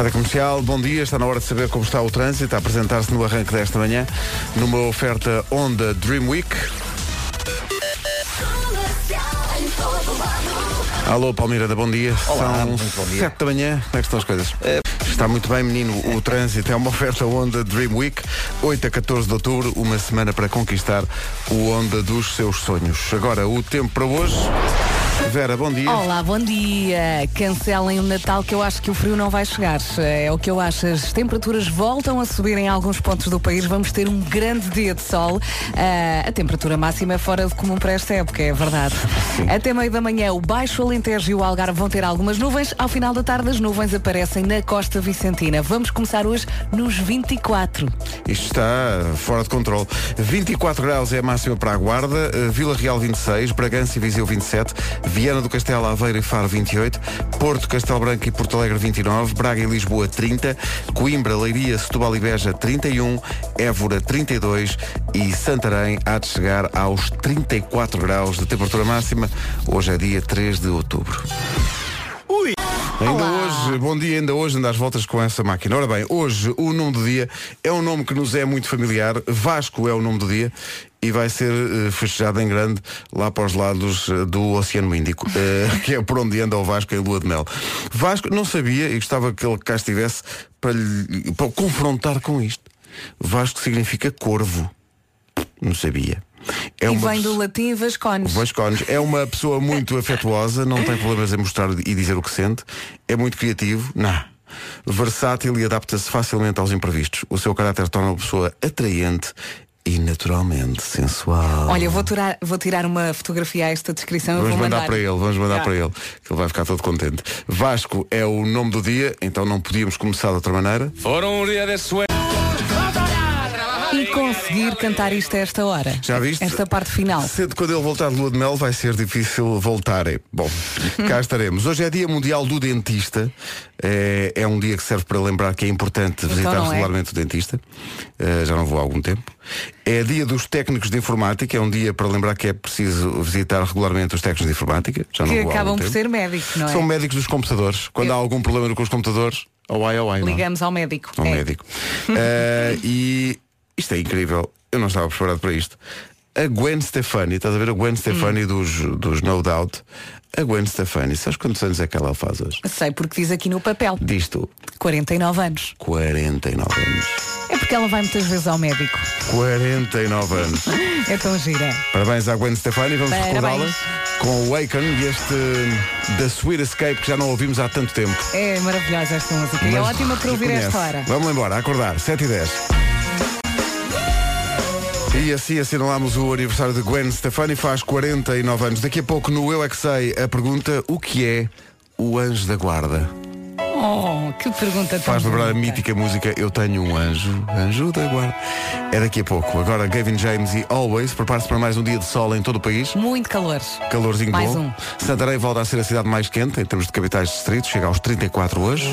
Rádio Comercial, bom dia. Está na hora de saber como está o trânsito. A apresentar-se no arranque desta manhã, numa oferta Honda Dream Week. Alô, Palmeirada, bom dia. Olá, São muito bom dia. 7 da manhã. Como é que estão as coisas? Está muito bem, menino. O trânsito é uma oferta Honda Dream Week, 8 a 14 de outubro, uma semana para conquistar o Honda dos seus sonhos. Agora, o tempo para hoje. Vera, bom dia. Olá, bom dia. Cancelem o Natal que eu acho que o frio não vai chegar. É o que eu acho. As temperaturas voltam a subir em alguns pontos do país. Vamos ter um grande dia de sol. Ah, a temperatura máxima é fora de comum para esta época, é verdade. Até meio da manhã, o Baixo Alentejo e o Algarve vão ter algumas nuvens. Ao final da tarde, as nuvens aparecem na costa vicentina. Vamos começar hoje nos 24. Isto está fora de controle. 24 graus é a máxima para a Guarda, eh, Vila Real 26, Bragança e Viseu 27, Viana do Castelo, Aveiro e Faro 28, Porto, Castelo Branco e Porto Alegre 29, Braga e Lisboa 30, Coimbra, Leiria, Setúbal e Beja 31, Évora 32 e Santarém há de chegar aos 34 graus de temperatura máxima. Hoje é dia 3 de outubro. Ainda Olá. hoje, bom dia, ainda hoje anda às voltas com essa máquina. Ora bem, hoje o nome do dia é um nome que nos é muito familiar. Vasco é o nome do dia e vai ser eh, festejado em grande lá para os lados eh, do Oceano Índico, eh, que é por onde anda o Vasco em lua de mel. Vasco não sabia e gostava que ele cá estivesse para, lhe, para o confrontar com isto. Vasco significa corvo. Não sabia. É e uma vem do latim Vascones. Vascones é uma pessoa muito afetuosa, não tem problemas em mostrar e dizer o que sente, é muito criativo, não. Versátil e adapta-se facilmente aos imprevistos. O seu caráter torna uma pessoa atraente e naturalmente sensual. Olha, eu vou tirar, vou tirar uma fotografia a esta descrição e Vamos vou mandar, mandar para ele, vamos mandar Ah. para ele, que ele vai ficar todo contente. Vasco é o nome do dia, então não podíamos começar de outra maneira. Foram um dia de sueño. E conseguir cantar isto a esta hora. Já viste? Esta parte final. Cedo quando ele voltar de lua de mel vai ser difícil voltar. Bom, cá estaremos. Hoje é dia mundial do dentista. É, é um dia que serve para lembrar que é importante visitar não é? regularmente o dentista. Eh, já não vou há algum tempo. É dia dos técnicos de informática. É um dia para lembrar que é preciso visitar regularmente os técnicos de informática. Já não Que vou há acabam por tempo. ser médicos, não é? São médicos dos computadores. Quando Eu- há algum problema com os computadores, oh ai, oh ai, não é? Ligamos ao médico. ao É. médico. Eh, e isto é incrível. Eu não estava preparado para isto. A Gwen Stefani, estás a ver a Gwen Stefani dos, dos No Doubt? A Gwen Stefani, sabes quantos anos é que ela faz hoje? Sei porque diz aqui no papel. Diz tu, 49 anos. 49 anos. É porque ela vai muitas vezes ao médico. 49 anos. É tão gira. Parabéns à Gwen Stefani, vamos recordá-la com o Waken e este The Sweet Escape que já não ouvimos há tanto tempo. É maravilhosa esta música. é Mas ótima para ouvir esta hora. Vamos embora, acordar, 7 e 10. E assim assinalamos o aniversário de Gwen Stefani, faz 49 anos. Daqui a pouco no Eu É Que Sei a pergunta o que é o anjo da guarda. Oh, que pergunta tão Faz lembrar a mítica música Eu Tenho um Anjo, Anjo da Guarda. É daqui a pouco. Agora Gavin James e Always, prepare-se para mais um dia de sol em todo o país. Muito calor. Calorzinho Mais bom. um. Santarém volta a ser a cidade mais quente em termos de capitais distritos, chega aos 34 hoje.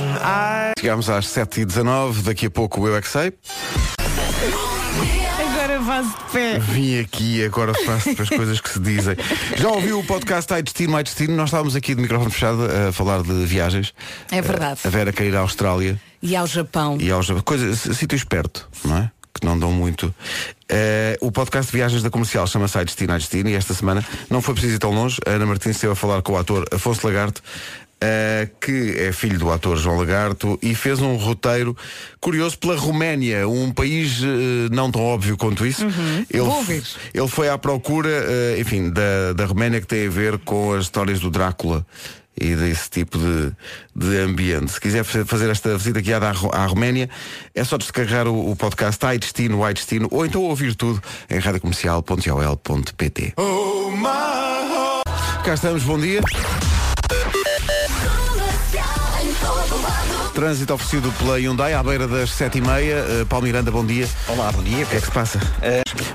Chegamos às 7h19, daqui a pouco o Eu É Que Sei. Agora de pé. Vim aqui, agora faço as coisas que se dizem. Já ouviu o podcast Ai Destino, Ai Destino? Nós estávamos aqui de microfone fechado a falar de viagens. É verdade. A Vera quer ir à Austrália E ao Japão. e aos coisas, sítios perto, não é? Que não dão muito. Eh, o podcast de viagens da comercial chama-se Ai Destino, Ai Destino e esta semana não foi preciso ir tão longe. A Ana Martins esteve a falar com o ator Afonso Lagarto. Eh, que é filho do ator João Lagarto e fez um roteiro curioso pela Roménia, um país eh, não tão óbvio quanto isso. Ele, Vou ouvir. ele foi à procura, eh, enfim, da, da Roménia que tem a ver com as histórias do Drácula e desse tipo de, de ambiente. Se quiser fa- fazer esta visita guiada à, à Roménia, é só descarregar o, o podcast Ai Destino, Ai Destino, ou então ouvir tudo em radiocomercial.ol.pt. Cá estamos, bom dia. Trânsito oferecido pela Hyundai à beira das 7h30. Uh, Paulo Miranda, bom dia. Olá, bom dia. O que é que se passa?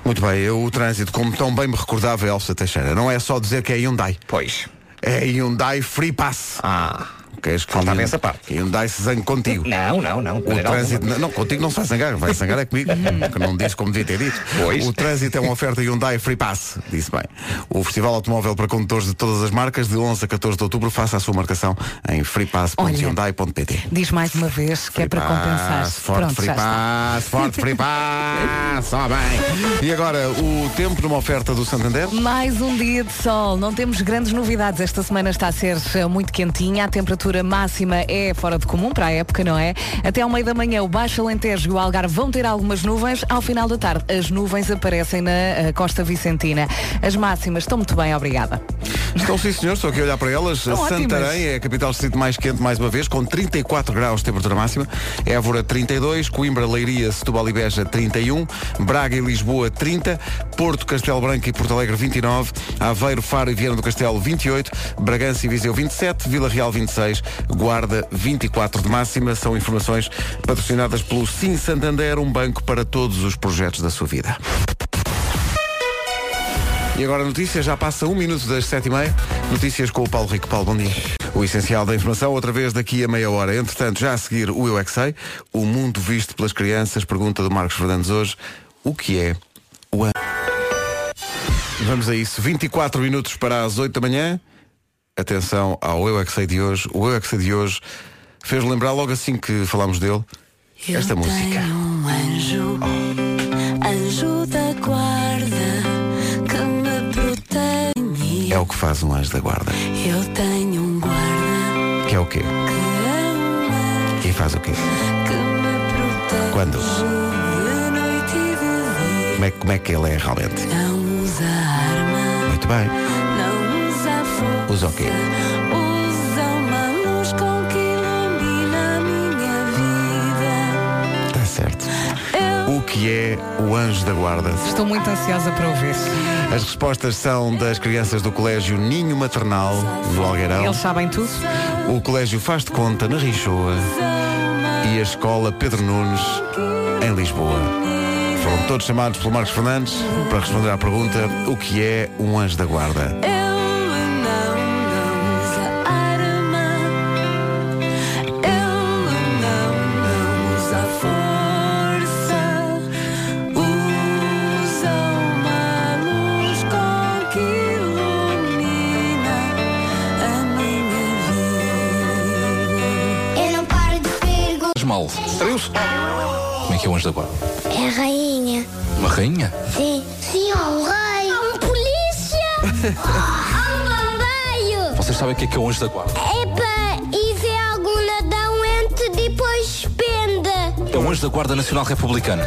Muito bem, eu, o trânsito, como tão bem me recordava Elsa Teixeira, não é só dizer que é Hyundai. Pois. É Hyundai Free Pass. Ah. Queres que Faltava essa parte. Que Hyundai se zangue contigo. Não, não, não. O trânsito, não, contigo não se vai zangar, vai zangar é comigo, que não disse como devia ter dito. Pois. O trânsito é uma oferta Hyundai Free Pass, disse bem. O Festival Automóvel para condutores de todas as marcas, de 11 a 14 de outubro, faça a sua marcação em freepass.hyundai.pt. Diz mais uma vez que é para compensar. Forte Pronto, Free. Pass, forte Free Pass, só bem. E agora, o tempo numa oferta do Santander? Mais um dia de sol, não temos grandes novidades. Esta semana está a ser muito quentinha, a temperatura máxima é fora de comum para a época, não é? Até ao meio da manhã, o Baixo Alentejo e o Algarve vão ter algumas nuvens. Ao final da tarde, as nuvens aparecem na eh, costa vicentina. As máximas estão muito bem, obrigada. Estão sim, senhor, estou aqui a olhar para elas. Estão Santarém ótimas. é a capital distrito mais quente mais uma vez, com 34 graus de temperatura máxima. Évora 32, Coimbra, Leiria, Setúbal e Beja 31, Braga e Lisboa 30, Porto, Castelo Branco e Porto Alegre 29, Aveiro, Faro e Viana do Castelo 28, Bragança e Viseu 27, Vila Real 26, Guarda 24 de máxima. São informações patrocinadas pelo Sim Santander, um banco para todos os projetos da sua vida. E agora a notícia, já passa um minuto das sete e meia. Notícias com o Paulo Rico. Paulo, bom dia. O essencial da informação, outra vez daqui a meia hora. Entretanto, já a seguir o Eu é Sei, o mundo visto pelas crianças, pergunta do Marcos Fernandes hoje, o que é o? Vamos a isso, 24 minutos para as 8 da manhã. Atenção ao Eu é Que Sei de hoje. O Eu é Que Sei de hoje fez lembrar logo assim que falámos dele, esta música. Um anjo, anjo da guarda, que me protege. É o que faz um anjo da guarda. Eu tenho um guarda Que é o quê? que é um anjo E faz o quê? que me protege. Quando? Como é, como é que ele é realmente? Não usa arma, Muito bem. Usa o quê? Usa uma luz com que ilumina a minha vida. Está certo. Eu O que é o anjo da guarda? Estou muito ansiosa para ouvir. As respostas são das crianças do Colégio Ninho Maternal, no Algueirão. Eles sabem tudo? O Colégio Faz de Conta, na Richoa. E a Escola Pedro Nunes, em Lisboa. Foram todos chamados pelo Marcos Fernandes para responder à pergunta o que é um anjo da guarda. Mal. Estreou-se. Como é que é o anjo da guarda? É rainha. Uma rainha? Sim. Sim, há um rei. Há um polícia. há um bombeiro. Vocês sabem o que é que é o anjo da guarda? Epa, e vê algum ladrão entre depois penda. É o anjo da Guarda Nacional Republicana.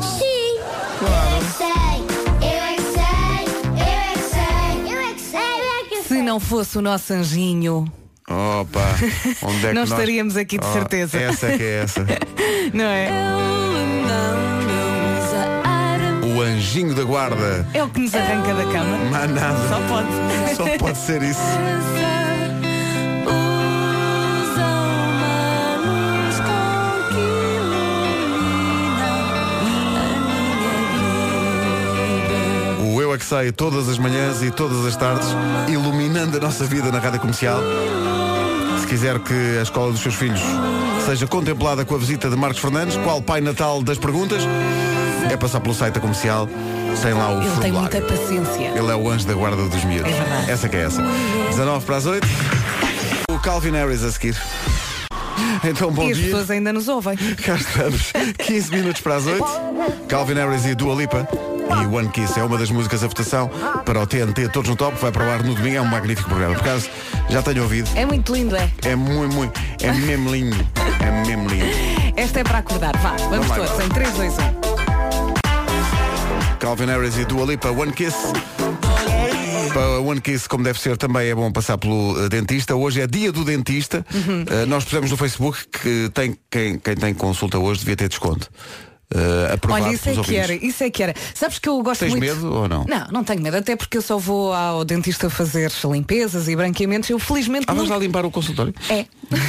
Sim. Eu é que sei. Eu é que sei. Eu é que sei. Eu é que sei. Eu é que Se não fosse o nosso anjinho, Opa, onde é que Não nós- estaríamos aqui de Oh, certeza. Essa é que é essa. não é? O anjinho da guarda. É o que nos arranca da cama. Mas nada. Só pode. Só pode ser isso. todas as manhãs e todas as tardes, iluminando a nossa vida na rádio comercial. Se quiser que a escola dos seus filhos seja contemplada com a visita de Marcos Fernandes, qual Pai Natal das perguntas, é passar pelo site da comercial, tem lá o Ele tem formulário. muita paciência. Ele é o anjo da guarda dos miúdos. É verdade. Essa que é essa. 19 para as 8. O Calvin Harris a seguir. Então, bom e as dia. pessoas ainda nos ouvem. Cá estamos. 15 minutos para as 8. Calvin Harris e Dua Lipa. E One Kiss é uma das músicas a votação para o TNT Todos no Top, vai para o ar no domingo. É um magnífico programa. Por acaso, já tenho ouvido. É muito lindo, é? É muito, muito. É mesmo lindo. É mesmo lindo. Esta é para acordar. Vá, vamos lá, todos. vá. Em 3, 2, 1. Calvin Harris e Dua Lipa, One Kiss. Para One Kiss, como deve ser, também é bom passar pelo eh, dentista. Hoje é dia do dentista. Uhum. Eh, nós pusemos no Facebook que tem, quem, quem tem consulta hoje devia ter desconto. Uh, aprovado Olha, isso é que ouvintes. era, isso é que era. Sabes que eu gosto Tens muito. medo ou não? Não, não tenho medo, até porque eu só vou ao dentista fazer limpezas e branqueamentos. Eu felizmente Ah, nunca... lá limpar o consultório? É.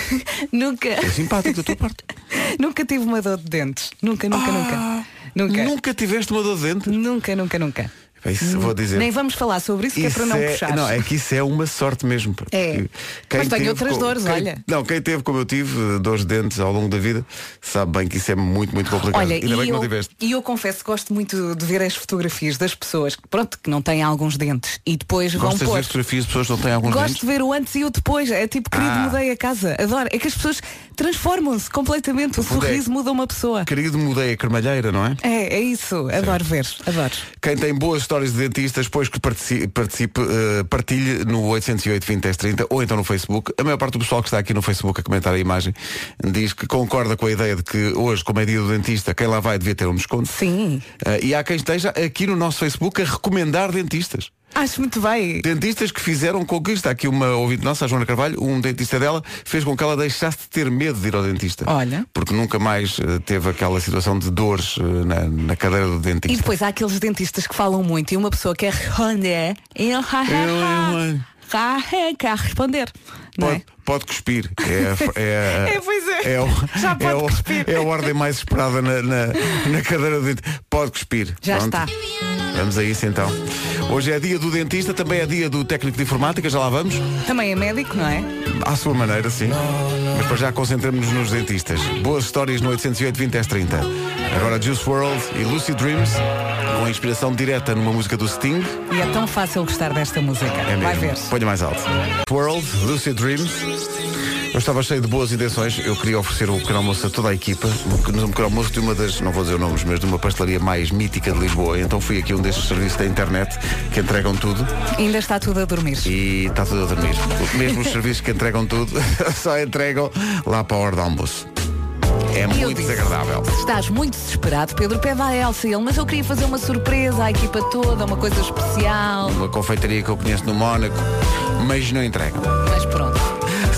nunca. É simpático da tua parte. nunca tive uma dor de dentes. Nunca, nunca, nunca. Nunca. Nunca tiveste uma dor de dente? Nunca, nunca, nunca. Isso vou dizer. Nem vamos falar sobre isso, que é para não é, puxar. Não, é que isso é uma sorte mesmo. É. quem Mas tenho outras dores, quem- olha. Não, quem teve como eu tive, dores de dentes ao longo da vida, sabe bem que isso é muito, muito complicado. Olha, Ainda e bem que eu, não tiveste. e eu confesso que gosto muito de ver as fotografias das pessoas que, pronto, que não têm alguns dentes e depois Gostas vão de pôr. ver fotografias de pessoas que não têm alguns Gosto dentes? de ver o antes e o depois. É tipo, querido, Ah. mudei a casa. Adoro. É que as pessoas transformam-se completamente. O é- sorriso muda uma pessoa. Querido, mudei a cremalheira, não é? É, é isso. Adoro ver. Adoro. Quem tem boas histórias de dentistas, depois que partici- participe, eh, partilhe no 808 20 10 30 ou então no Facebook. A maior parte do pessoal que está aqui no Facebook a comentar a imagem diz que concorda com a ideia de que hoje, como é dia do dentista, quem lá vai devia ter um desconto. Sim. Eh, e há quem esteja aqui no nosso Facebook a recomendar dentistas. Acho muito bem. Dentistas que fizeram com que está aqui uma ouvinte nossa, a Joana Carvalho, um dentista dela, fez com que ela deixasse de ter medo de ir ao dentista. Olha. Porque nunca mais eh, teve aquela situação de dores eh, na, na cadeira do E dentista. depois há aqueles dentistas que falam muito e uma pessoa quer responder. E ele quer responder. Não é? Pode, pode cuspir. É, é, É, pois é. é, o- Já pode é, o- cuspir. é a ordem mais esperada na, na, na cadeira do dentista. Pode cuspir. Já Pronto. está. Vamos a isso então. Hoje é dia do dentista, também é dia do técnico de informática, já lá vamos. Também é médico, não é? À sua maneira, sim. Mas para já concentramos-nos nos dentistas. Boas histórias no 808 20 10 30. Agora Juice World e Lucid Dreams, com inspiração direta numa música do Sting. E é tão fácil gostar desta música. É Vai mesmo. ver. Ponha mais alto. World, Lucid Dreams. Eu estava cheio de boas intenções. Eu queria oferecer o pequeno almoço a toda a equipa. No pequeno almoço de uma das, não vou dizer nomes, mas de uma pastelaria mais mítica de Lisboa. Então fui aqui um destes serviços da internet que entregam tudo Ainda está tudo a dormir. e está tudo a dormir. Mesmo os serviços que entregam tudo só entregam lá para a hora do almoço. É muito disse, desagradável. Se estás muito desesperado, Pedro, pede à Elsa ele, mas eu queria fazer uma surpresa à equipa toda, uma coisa especial. Uma confeitaria que eu conheço no Mónaco, mas não entregam. Mas pronto.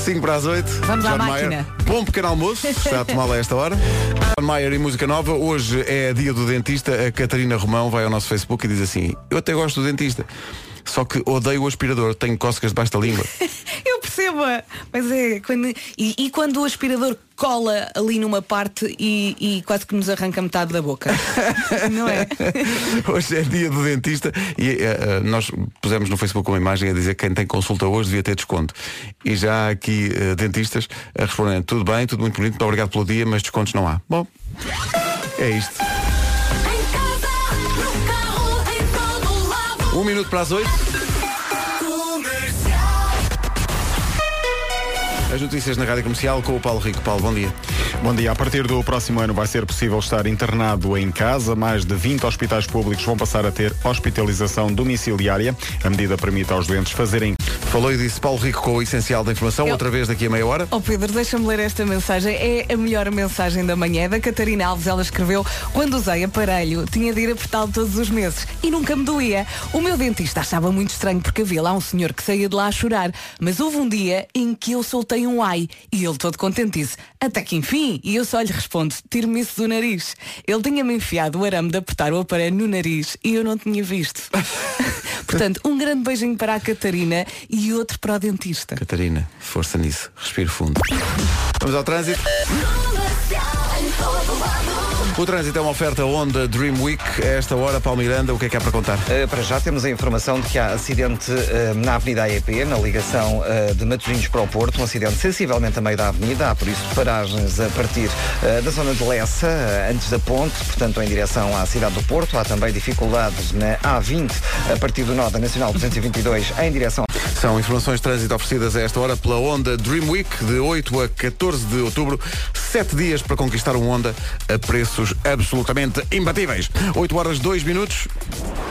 5 para as 8. Vamos à John máquina. Mayer. Bom pequeno almoço, está a tomá-la a esta hora. John Mayer e música nova. Hoje é dia do dentista. A Catarina Romão vai ao nosso Facebook e diz assim: Eu até gosto do dentista. Só que odeio o aspirador, tenho cócegas debaixo da língua. Eu percebo, mas é quando, e, e quando o aspirador cola ali numa parte e, e quase que nos arranca metade da boca. Não é? Hoje é dia do dentista e eh, nós pusemos no Facebook uma imagem a dizer que quem tem consulta hoje devia ter desconto. E já há aqui eh, dentistas a respondendo, tudo bem, tudo muito bonito, muito obrigado pelo dia, mas descontos não há. Bom, é isto. Um minuto para as oito. As notícias na Rádio Comercial com o Paulo Rico. Paulo, bom dia. Bom dia. A partir do próximo ano vai ser possível estar internado em casa. Mais de 20 hospitais públicos vão passar a ter hospitalização domiciliária. A medida permite aos doentes fazerem Falou e disse Paulo Rico com o essencial da informação, Eu- outra vez daqui a meia hora. Oh Pedro, deixa-me ler esta mensagem. É a melhor mensagem da manhã. É da Catarina Alves. Ela escreveu: Quando usei aparelho, tinha de ir apertá-lo todos os meses e nunca me doía. O meu dentista achava muito estranho porque havia lá um senhor que saía de lá a chorar. Mas houve um dia em que eu soltei um ai e ele todo contente disse: Até que enfim. E eu só lhe respondo: Tire-me isso do nariz. Ele tinha-me enfiado o arame de apertar o aparelho no nariz e eu não tinha visto. Portanto, um grande beijinho para a Catarina e outro para o dentista. Catarina, força nisso. Respiro fundo. Vamos ao trânsito. O trânsito é uma oferta Honda Dream Week. A esta hora, Paulo Miranda, o que é que há para contar? Uh, para já temos a informação de que há acidente uh, na Avenida AEP, na ligação uh, de Matosinhos para o Porto, um acidente sensivelmente a meio da avenida, há por isso paragens a partir da zona de Lessa, antes da ponte, portanto em direção à cidade do Porto. Há também dificuldades na A20, a partir do nó da Nacional 222, em direção São informações de trânsito oferecidas a esta hora pela Honda Dream Week, de 8 a 14 de outubro. Sete dias para conquistar um Honda a preços absolutamente imbatíveis. 8 horas 2 minutos.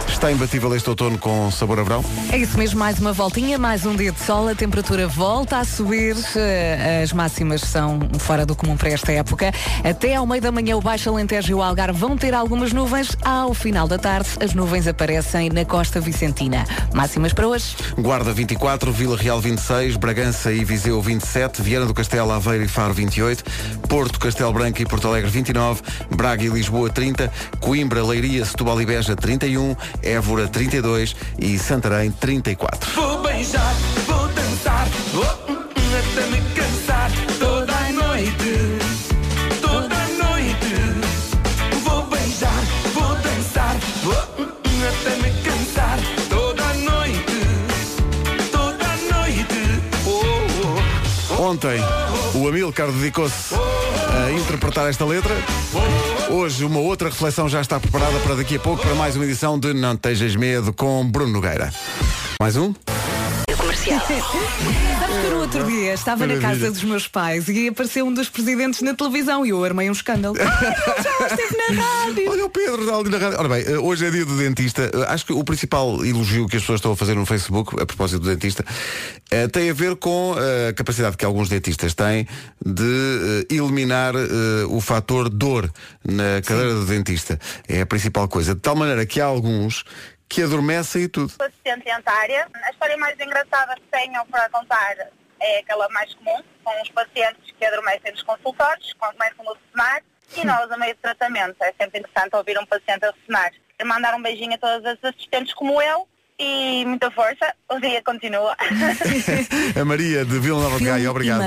Está imbatível este outono com sabor a verão? É isso mesmo, mais uma voltinha, mais um dia de sol, a temperatura volta a subir, eh, as máximas são fora do comum para esta época. Até ao meio da manhã o Baixo Alentejo e o Algarve vão ter algumas nuvens, ao final da tarde as nuvens aparecem na costa vicentina. Máximas para hoje. Guarda 24, Vila Real 26, Bragança e Viseu 27, Viana do Castelo, Aveiro e Faro 28, Porto, Castelo Branco e Porto Alegre 29, Braga e Lisboa 30, Coimbra, Leiria, Setúbal e Beja 31, Évora 32 e Santarém 34. Vou beijar, vou dançar, oh, até me cansar toda a noite. Toda noite. Vou beijar, vou dançar, oh, até me cansar toda a noite. Toda. Oh, oh, oh, Ontem Amilcar dedicou-se a interpretar esta letra. Hoje uma outra reflexão já está preparada para daqui a pouco para mais uma edição de Não Tejas Medo com Bruno Nogueira. Mais um? Sabes que no outro dia estava na Maravilha. casa dos meus pais e apareceu um dos presidentes na televisão e eu armei um escândalo. Ah, já esteve na rádio. Olha o Pedro ali na rádio. Ora bem, eh, hoje é dia do dentista. Eh, Acho que o principal elogio que as pessoas estão a fazer no Facebook, a propósito do dentista, eh, tem a ver com a capacidade que alguns dentistas têm de eliminar o fator dor na cadeira do dentista. É a principal coisa. De tal maneira que há alguns que adormecem e tudo. assistente dentária. A história mais engraçada que tenho para contar é aquela mais comum, com os pacientes que adormecem nos consultórios, começam a ressonar e nós a meio de tratamento. É sempre interessante ouvir um paciente a ressonar. Mandar um beijinho a todas as assistentes como eu e muita força. O dia continua. A Maria de Vila Nova de Gaia, obrigado.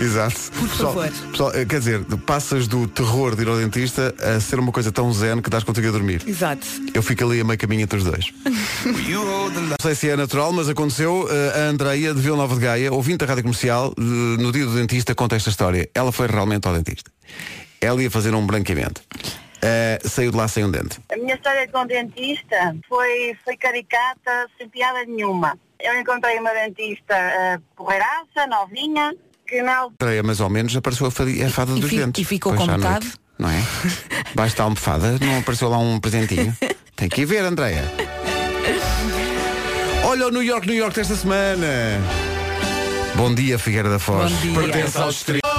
Exato. Por Pessoal- favor. pessoal, eh, quer dizer, passas do terror de ir ao dentista a ser uma coisa tão zen que dás contigo a dormir. Exato. Eu fico ali a meio caminho entre os dois. Não sei se é natural, mas aconteceu. eh, A Andreia de Vila Nova de Gaia, ouvinte da rádio comercial, eh, no dia do dentista, conta esta história. Ela foi realmente ao dentista. Ela ia fazer um branqueamento. Eh, saiu de lá sem um dente. A minha história com o dentista foi, foi caricata, sem piada nenhuma. Eu encontrei uma dentista uh, porreiraça, novinha, Andreia, mais ou menos, apareceu a, fadi- a fada E dos fi- dentes. e ficou Depois com metade? noite, não é? Baixo da almofada, não apareceu lá um presentinho. Tem que ir ver, Andreia. Olha o New York, New York desta semana. Bom dia, Figueira da Foz. Bom dia. Pertence ao distrito.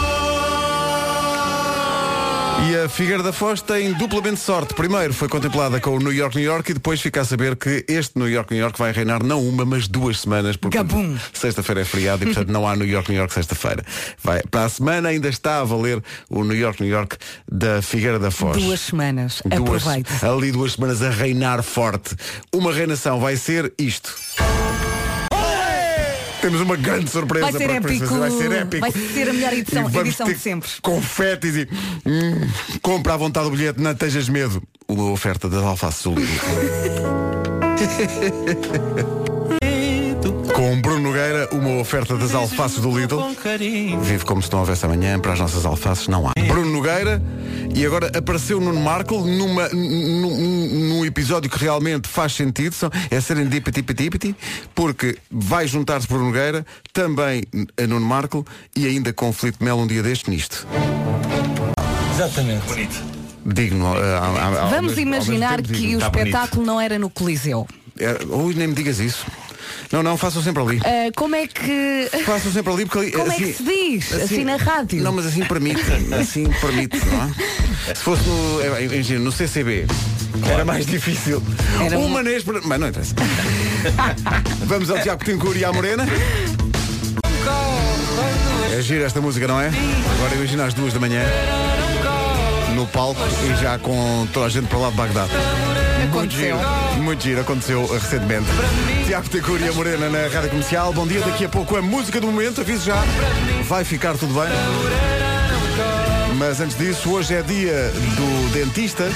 E a Figueira da Foz tem duplamente sorte. Primeiro foi contemplada com o New York, New York e depois fica a saber que este New York, New York vai reinar não uma, mas duas semanas. Porque Gabum. sexta-feira é feriado e portanto não há New York, New York sexta-feira. Vai, para a semana ainda está a valer o New York, New York da Figueira da Foz. Duas semanas. Duas- Aproveite. ali duas semanas a reinar forte. Uma reinação vai ser isto. Temos uma grande surpresa Vai ser para épico. Vai ser épico. Vai ser a melhor edição- edição de sempre. Confetes e hum, compra à vontade o bilhete, não tejas medo. Uma oferta das alfaces do Lidl. Com Bruno Nogueira, uma oferta das alfaces do Lidl. Vive como se não houvesse amanhã, para as nossas alfaces não há. Bruno Nogueira, e agora apareceu Nuno Marco numa, num, num episódio que realmente faz sentido, é serendipity porque vai juntar-se Bruno Nogueira, também a Nuno Marco e ainda com o Filipe Melo um dia deste nisto. Exatamente. Bonito. Digno. ah, ah, ao Vamos mesmo- ao mesmo imaginar tempo que digno. o Tá bonito. espetáculo não era no Coliseu. É, ui, nem me digas isso. Não, não, façam sempre ali. Ah, como é que. Façam sempre ali porque ali. Como é assim, que se diz? Assim, na rádio? Não, mas assim permite. Assim permite, não é? Se fosse no, é, imagina, no CCB, era mais difícil. Era uma uma- neste. Mas não interessa. Vamos ao Tiago Tencourt e à Morena. É gira esta música, não é? Agora imagina às duas da manhã no palco e já com toda a gente para lá de Bagdá. Muito Aconteceu. giro, muito giro, aconteceu recentemente. Tiago Tencourt e a Morena na Rádio Comercial. Bom dia, daqui a pouco a música do momento, aviso já. Vai ficar tudo bem. Mas antes disso, hoje é dia do dentista.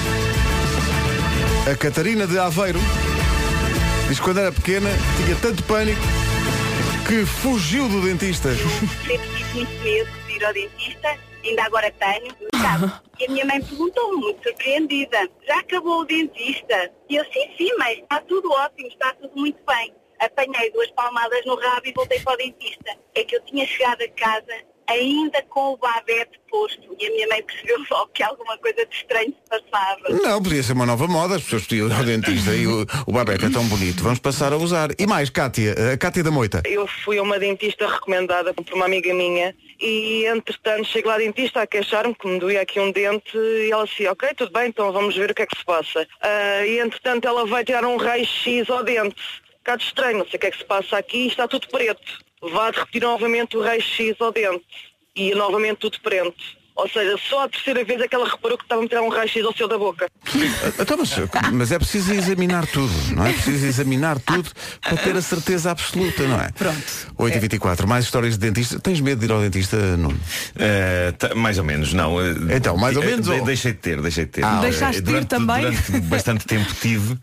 A Catarina de Aveiro diz que quando era pequena tinha tanto pânico que fugiu do dentista. sempre tive muito medo de ir ao dentista, ainda agora tenho, sabe? E a minha mãe perguntou muito surpreendida, já acabou o dentista? E eu, sim, sim, mas está tudo ótimo, está tudo muito bem. Apanhei duas palmadas no rabo e voltei para o dentista. É que eu tinha chegado a casa ainda com o babete posto e a minha mãe percebeu logo que alguma coisa de estranho se passava. Não, podia ser uma nova moda, as pessoas podiam ir ao dentista e o, o babete é tão bonito. Vamos passar a usar. E mais, Cátia, a Cátia da Moita. Eu fui a uma dentista recomendada por uma amiga minha e entretanto chego lá à dentista a queixar-me que me doía aqui um dente e ela disse, ok, tudo bem, então vamos ver o que é que se passa. Ah, e entretanto ela vai tirar um raio-x ao dente. Um bocado estranho, não sei o que é que se passa aqui, está tudo preto. Vá repetir novamente o raio-x ao dente. E novamente tudo preto. Ou seja, só a terceira vez é que ela reparou que estava a tirar um raio-x ao seu da boca. Então, mas, mas é preciso examinar tudo, não é? É preciso examinar tudo para ter a certeza absoluta, não é? Pronto. 8h24, mais histórias de dentista. Tens medo de ir ao dentista, Nuno? Tá- mais ou menos, não. Eh, Então, mais ou eh, menos, de- ou- Deixei de ter, deixei de ter. Ah, Deixaste de ir durante, também? Durante bastante tempo tive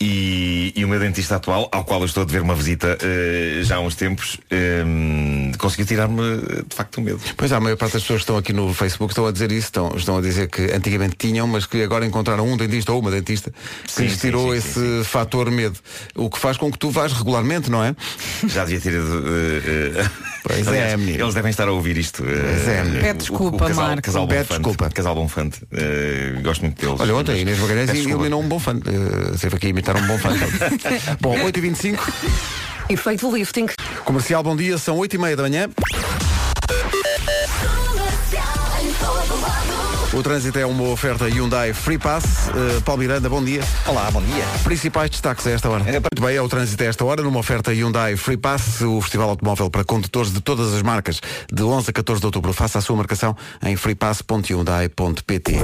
e, e o meu dentista atual, ao qual eu estou a dever uma visita eh, já há uns tempos, eh, conseguiu tirar-me de facto o medo. Pois há, a maior parte das pessoas que estão aqui no Facebook estão a dizer isso, estão, estão a dizer que antigamente tinham, mas que agora encontraram um dentista ou uma dentista que Sim, lhes sim, tirou sim, esse fator medo. O que faz com que tu vás regularmente, não é? Já devia ter ido. eh, eh, Pois é, menino. Eles devem estar a ouvir isto. eh, Pois é, menino. Pede o- o- desculpa, o casal, Marco. Casal Pede Bonfante. desculpa. Casal Bonfante. Eh, gosto muito deles. Olha, ontem Inês Magalhães desculpa. eliminou um bom fã. Uh, aqui a imitar um bom fã. bom, 8h25, Efeito lifting. comercial, bom dia, são 8h30 da manhã. O trânsito é uma oferta Hyundai Free Pass. Uh, Paulo Miranda, bom dia. Olá, bom dia. Principais destaques a esta hora. Muito bem, é o trânsito a esta hora, numa oferta Hyundai Free Pass, o festival automóvel para condutores de todas as marcas, de 11 a 14 de outubro. Faça a sua marcação em freepass.hyundai.pt.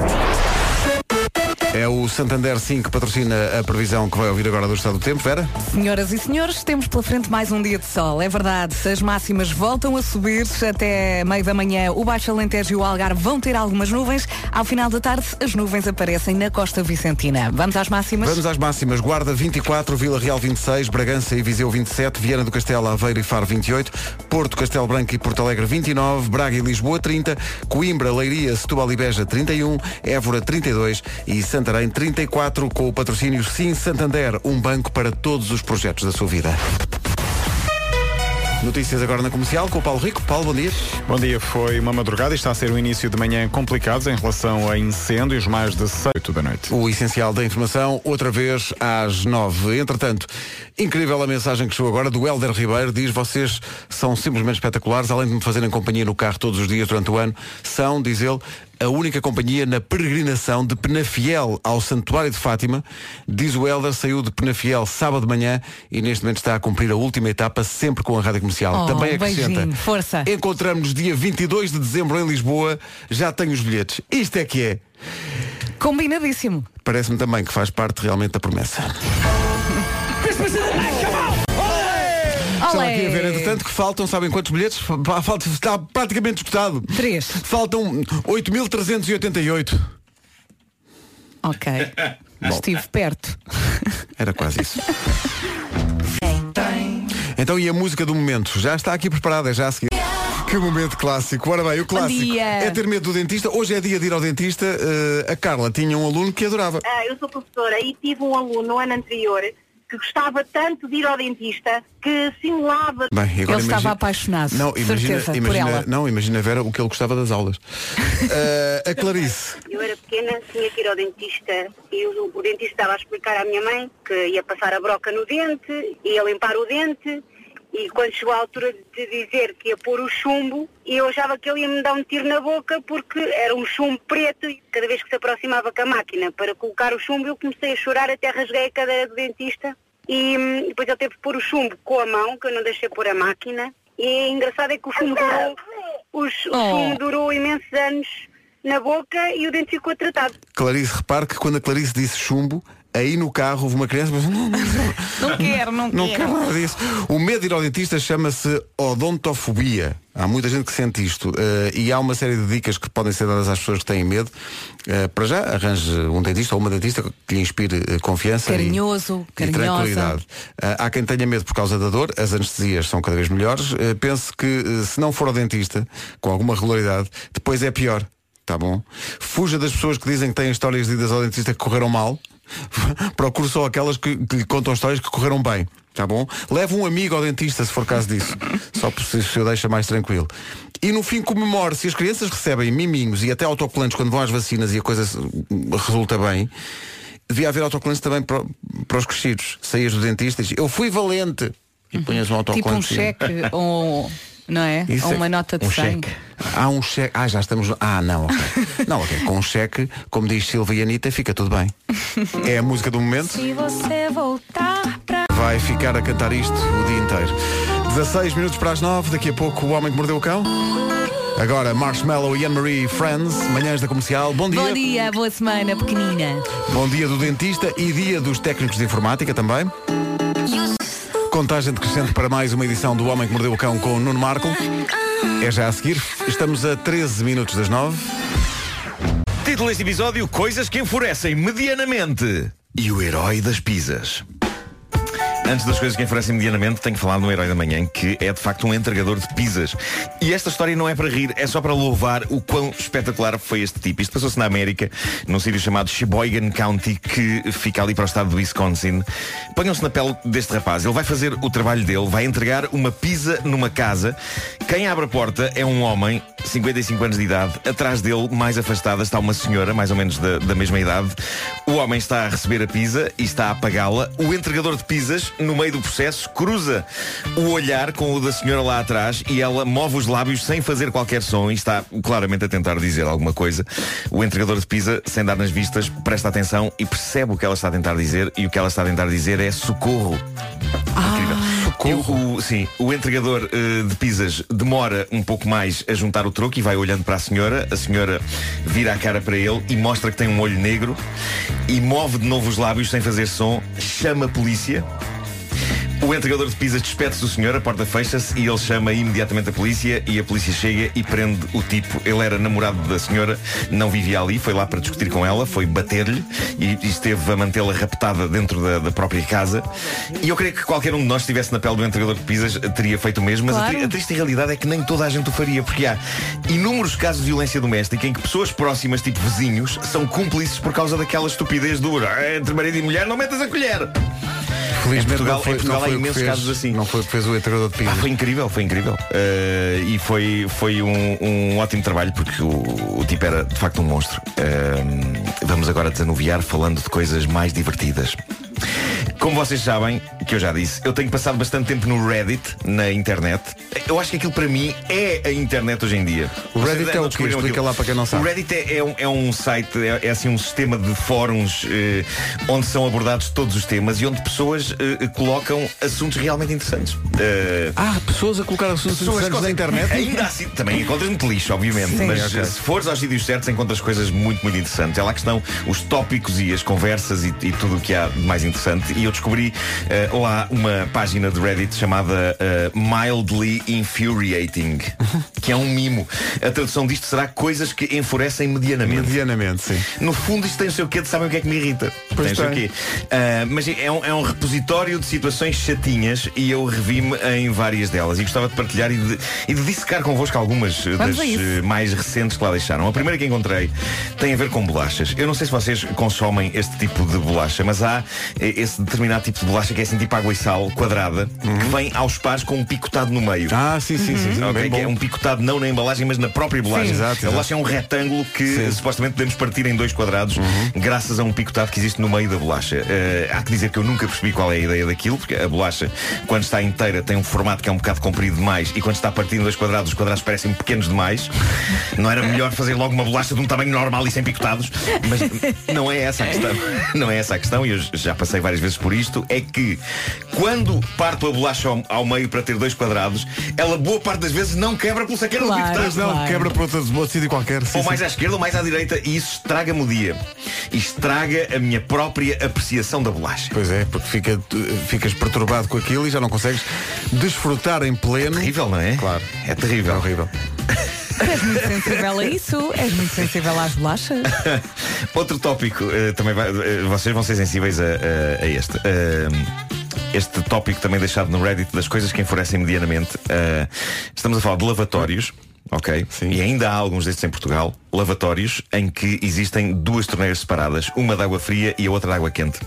É o Santander 5 que patrocina a previsão que vai ouvir agora do estado do tempo. Vera? Senhoras e senhores, temos pela frente mais um dia de sol. É verdade, as máximas voltam a subir até meio da manhã. O Baixo Alentejo e o Algarve vão ter algumas nuvens. Ao final da tarde, as nuvens aparecem na costa vicentina. Vamos às máximas? Vamos às máximas. Guarda 24, Vila Real 26, Bragança e Viseu 27, Viana do Castelo, Aveiro e Faro 28, Porto, Castelo Branco e Porto Alegre 29, Braga e Lisboa 30, Coimbra, Leiria, Setúbal e Beja 31, Évora 32 e Santarém 34, com o patrocínio Sim Santander, um banco para todos os projetos da sua vida. Notícias agora na comercial com o Paulo Rico. Paulo, bom dia. Bom dia, foi uma madrugada e está a ser um início de manhã complicado em relação a incêndios, mais de 6 da noite. O essencial da informação, outra vez às nove. Entretanto, incrível a mensagem que chegou agora do Helder Ribeiro. Diz, vocês são simplesmente espetaculares, além de me fazerem companhia no carro todos os dias durante o ano, são, diz ele, a única companhia na peregrinação de Penafiel ao Santuário de Fátima. Diz o Helder, saiu de Penafiel sábado de manhã e neste momento está a cumprir a última etapa sempre com a Rádio Comercial. Oh, Também acrescenta. beijinho, força. Encontramos-nos dia 22 de dezembro em Lisboa. Já tenho os bilhetes. Isto é que é. Combinadíssimo. Parece-me também que faz parte realmente da promessa. Estão aqui a ver, entretanto, que faltam, sabem quantos bilhetes? Fa- Falta, está praticamente esgotado. Três. Faltam 8.388. Ok. Estive perto. Era quase isso. Então, e a música do momento? Já está aqui preparada, já a seguir. Que momento clássico. Ora bem, o clássico é ter medo do dentista. Hoje é dia de ir ao dentista. Eh, a Carla tinha um aluno que adorava. Ah, eu sou professora e tive um aluno no ano anterior que gostava tanto de ir ao dentista que simulava. Bem, Ele estava imagina- apaixonado, Não, imagina, certeza, por imagina, ela. não, imagina Vera o que ele gostava das aulas. Eh, a Clarice. Eu era pequena, tinha que ir ao dentista e o, o dentista estava a explicar à minha mãe que ia passar a broca no dente, ia limpar o dente e quando chegou a altura de dizer que ia pôr o chumbo, eu achava que ele ia me dar um tiro na boca porque era um chumbo preto e cada vez que se aproximava com a máquina para colocar o chumbo eu comecei a chorar até rasguei a cadeira do dentista e hum, depois ele teve que pôr o chumbo com a mão, que eu não deixei pôr a máquina e engraçado é que o chumbo durou, o Oh. chumbo durou imensos anos na boca e o dente ficou tratado. Clarice, repare que quando a Clarice disse chumbo, aí no carro houve uma criança. Não, não, não, Não quero, não, não quero. nada disso. O medo de ir ao dentista chama-se odontofobia. Há muita gente que sente isto. eh, e há uma série de dicas que podem ser dadas às pessoas que têm medo. Eh, para já, arranje um dentista ou uma dentista que lhe inspire eh, confiança. e- Carinhoso, e carinhosa. tranquilidade. Ah, há quem tenha medo por causa da dor, as anestesias são cada vez melhores. Pense que se não for ao dentista, com alguma regularidade, depois é pior. Tá bom? Fuja das pessoas que dizem que têm histórias de idas ao dentista que correram mal. Procure só aquelas que, que lhe contam histórias que correram bem. Tá bom? Leve um amigo ao dentista se for caso disso. Só por se se o deixa mais tranquilo. E no fim comemore, se as crianças recebem miminhos e até autocolantes quando vão às vacinas e a coisa resulta bem, devia haver autocolantes também para, para os crescidos. Saías do dentista e dizes, eu fui valente. E punhas um Tipo um autocolante. cheque ou não é? Isso ou é- uma nota de um 100. cheque. Há um cheque. Ah, já estamos. no- Ah, não, ok. Não, ok. Com um cheque, como diz Silva e Anitta, fica tudo bem. É a música do momento. Se você voltar pra Vai ficar a cantar isto o dia inteiro. 16 minutos para as 9, daqui a pouco o homem que mordeu o cão. Agora, Marshmallow e Anne-Marie Friends, manhãs da comercial. Bom dia. Bom dia, boa semana, pequenina. Bom dia do dentista e dia dos técnicos de informática também. Contagem decrescente para mais uma edição do Homem que Mordeu o Cão com o Nuno Marco. É já a seguir. Estamos a 13 minutos das 9. Título deste episódio: Coisas que enfurecem medianamente. E o herói das pizzas. Antes das coisas que enfurecem medianamente, tenho que falar no Herói da Manhã, que é de facto um entregador de pizzas. E esta história não é para rir, é só para louvar o quão espetacular foi este tipo. Isto passou-se na América, num sítio chamado Sheboygan County, que fica ali para o estado do Wisconsin. Ponham-se na pele deste rapaz. Ele vai fazer o trabalho dele, vai entregar uma pizza numa casa. Quem abre a porta é um homem, 55 anos de idade. Atrás dele, mais afastada, está uma senhora, mais ou menos da, da mesma idade. O homem está a receber a pizza e está a pagá-la. O entregador de pizzas, no meio do processo, cruza o olhar com o da senhora lá atrás e ela move os lábios sem fazer qualquer som e está claramente a tentar dizer alguma coisa. O entregador de pizza, sem dar nas vistas, presta atenção e percebe o que ela está a tentar dizer e o que ela está a tentar dizer é socorro. Incrível. E o- sim, o entregador eh, de pizzas demora um pouco mais a juntar o troco e vai olhando para a senhora. A senhora vira a cara para ele e mostra que tem um olho negro e move de novo os lábios sem fazer som, chama a polícia. O entregador de pizzas despede-se do senhor, a porta fecha-se e ele chama imediatamente a polícia e a polícia chega e prende o tipo. Ele era namorado da senhora, não vivia ali, foi lá para discutir com ela, foi bater-lhe e, e esteve a mantê-la raptada dentro da, da própria casa. E eu creio que qualquer um de nós estivesse na pele do entregador de pizzas teria feito o mesmo, mas a, Claro. a triste realidade é que nem toda a gente o faria, porque há inúmeros casos de violência doméstica em que pessoas próximas, tipo vizinhos, são cúmplices por causa daquela estupidez do "Ah, entre marido e mulher, não metas a colher. Felizmente Em Portugal- não foi, em Portugal há imensos fez, casos assim. Não foi o que fez o entregador de Ah, pizzas. foi incrível, foi incrível. Uh, e foi, foi um, um ótimo trabalho porque o, o tipo era de facto um monstro. Uh, vamos agora desanuviar falando de coisas mais divertidas. Como vocês sabem, que eu já disse, eu tenho passado bastante tempo no Reddit, na internet. Eu acho que aquilo para mim é a internet hoje em dia. O Reddit é o descobriram Explica aquilo. lá para quem não sabe. O Reddit é, é um, é um site, é, é assim um sistema de fóruns eh, onde são abordados todos os temas e onde pessoas eh, colocam assuntos realmente interessantes. Eh, Ah, pessoas a colocar assuntos interessantes na internet. Ainda assim, também encontras muito lixo, obviamente. Sim. mas Ok. se fores aos sítios certos, encontras coisas muito, muito interessantes. É lá que estão os tópicos e as conversas e, e tudo o que há de mais interessante. E eu descobri eh, lá uma página de Reddit chamada eh, Mildly Infuriating, que é um mimo. A tradução disto será coisas que enfurecem medianamente. Medianamente, sim. No fundo isto tem o seu quê de sabem o que é que me irrita. Pois seu tem. quê. Ah, mas é um, é um repositório de situações chatinhas e eu revi-me em várias delas e gostava de partilhar e de, e de dissecar convosco algumas Vamos das eh, mais recentes que lá deixaram. A primeira que encontrei tem a ver com bolachas. Eu não sei se vocês consomem este tipo de bolacha, mas há eh, esse determinado tipo de bolacha que é assim tipo água e sal, quadrada, que vem aos pares com um picotado no meio. Uhum. Ah, sim, sim, sim. sim, Ok, bem que é um picotado não na embalagem, mas na própria bolagem. Sim, exato, A exato. bolacha é um retângulo que Sim. supostamente podemos partir em dois quadrados Uhum. graças a um picotado que existe no meio da bolacha. Eh, há que dizer que eu nunca percebi qual é a ideia daquilo, porque a bolacha, quando está inteira, tem um formato que é um bocado comprido demais e quando está partindo dois quadrados, os quadrados parecem pequenos demais. Não era melhor fazer logo uma bolacha de um tamanho normal e sem picotados? Mas não é essa a questão. Não é essa a questão, e eu já passei várias vezes por isto. É que quando parto a bolacha ao, ao meio para ter dois quadrados, ela boa parte das vezes não quebra pelo saqueiro Claro, do picotado. Mas não, Claro. quebra para outro, outro sítio qualquer. sim, Ou mais sim. à esquerda ou mais à direita e isso estraga-me o dia. E estraga a minha própria apreciação da bolacha. Pois é, porque fica, ficas perturbado com aquilo e já não consegues desfrutar em pleno. Terrível, não é? Claro. É terrível. É horrível. És muito sensível a isso? És muito sensível às bolachas? Outro tópico, eh, também vai- eh, vocês vão ser sensíveis a, a- a este. Eh, este tópico também deixado no Reddit das coisas que enfurecem medianamente. Estamos a falar de lavatórios. Ok? Sim. E ainda há alguns destes em Portugal, lavatórios, em que existem duas torneiras separadas, uma de água fria e a outra de água quente.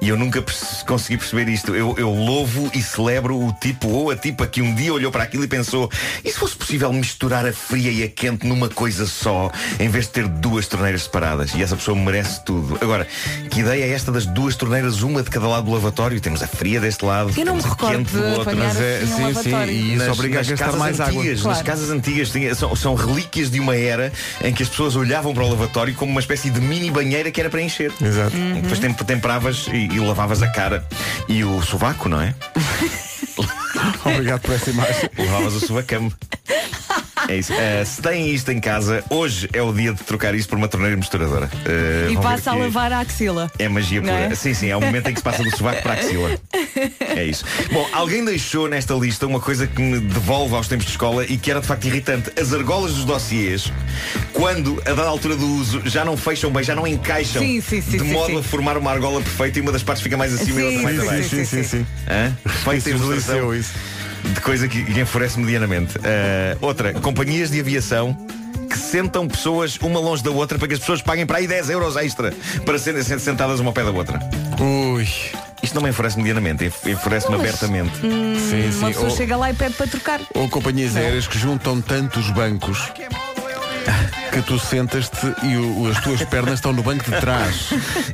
E eu nunca perce- consegui perceber isto. Eu, eu louvo e celebro o tipo ou a tipa que um dia olhou para aquilo e pensou e se fosse possível misturar a fria e a quente numa coisa só, em vez de ter duas torneiras separadas? E essa pessoa merece tudo. Agora, que ideia é esta das duas torneiras, uma de cada lado do lavatório? Temos a fria deste lado, Eu não me a recordo quente do outro. Mas é, assim um sim, sim, e isso Nas- obriga a gastar casas mais água. antigas, Claro. Nas casas antigas tinha- são, são relíquias de uma era em que as pessoas olhavam para o lavatório como uma espécie de mini banheira que era para encher. Exato. Uhum. Depois tem- temperavas e, e lavavas a cara e o sovaco, não é? Obrigado por essa imagem. Lavavas o sovacame. É isso. Eh, se têm isto em casa, hoje é o dia de trocar isto por uma torneira misturadora. Eh, E passa a lavar a axila. É magia pura. é? Sim, sim, é o momento em que se passa do sovaco para a axila. É isso. Bom, alguém deixou nesta lista uma coisa que me devolve aos tempos de escola e que era de facto irritante. As argolas dos dossiês, quando, a dada altura do uso, já não fecham bem, já não encaixam. Sim, sim, sim, de sim, modo sim. a formar uma argola perfeita e uma das partes fica mais acima e a Sim, outra mais sim, abaixo. sim, sim, sim. Hã? Isso ilustração deliceu, isso. De coisa que, enfurece medianamente. Ah, outra, companhias de aviação que sentam pessoas uma longe da outra para que as pessoas paguem para aí 10 euros extra para serem sentadas uma ao pé da outra. Ui. Isto não me enfurece medianamente, enf- enfurece-me abertamente. Hum, Sim, sim. Uma pessoa Ou- chega lá e pede para trocar. Ou companhias aéreas que juntam tantos bancos que tu sentas-te e o- as tuas pernas estão no banco de trás.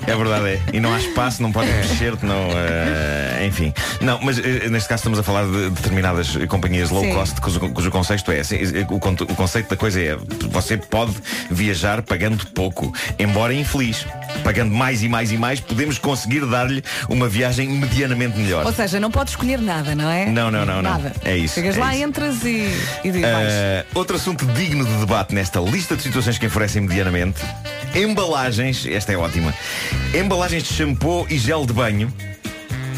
É verdade, é. E não há espaço, não podes mexer-te, não. eh, enfim. Não, mas eh, neste caso estamos a falar de determinadas companhias low Sim. cost cujo, cujo conceito é assim, eh, o, o conceito da coisa é você pode viajar pagando pouco, embora infeliz. Pagando mais e mais e mais, podemos conseguir dar-lhe uma viagem medianamente melhor. Ou seja, não podes escolher nada, não é? Não, não, não, não. Nada. É isso. Chegas é lá, isso. entras e, e diz. Uh, outro assunto digno de debate nesta lista de situações que enfurecem medianamente Embalagens, esta é ótima Embalagens de shampoo e gel de banho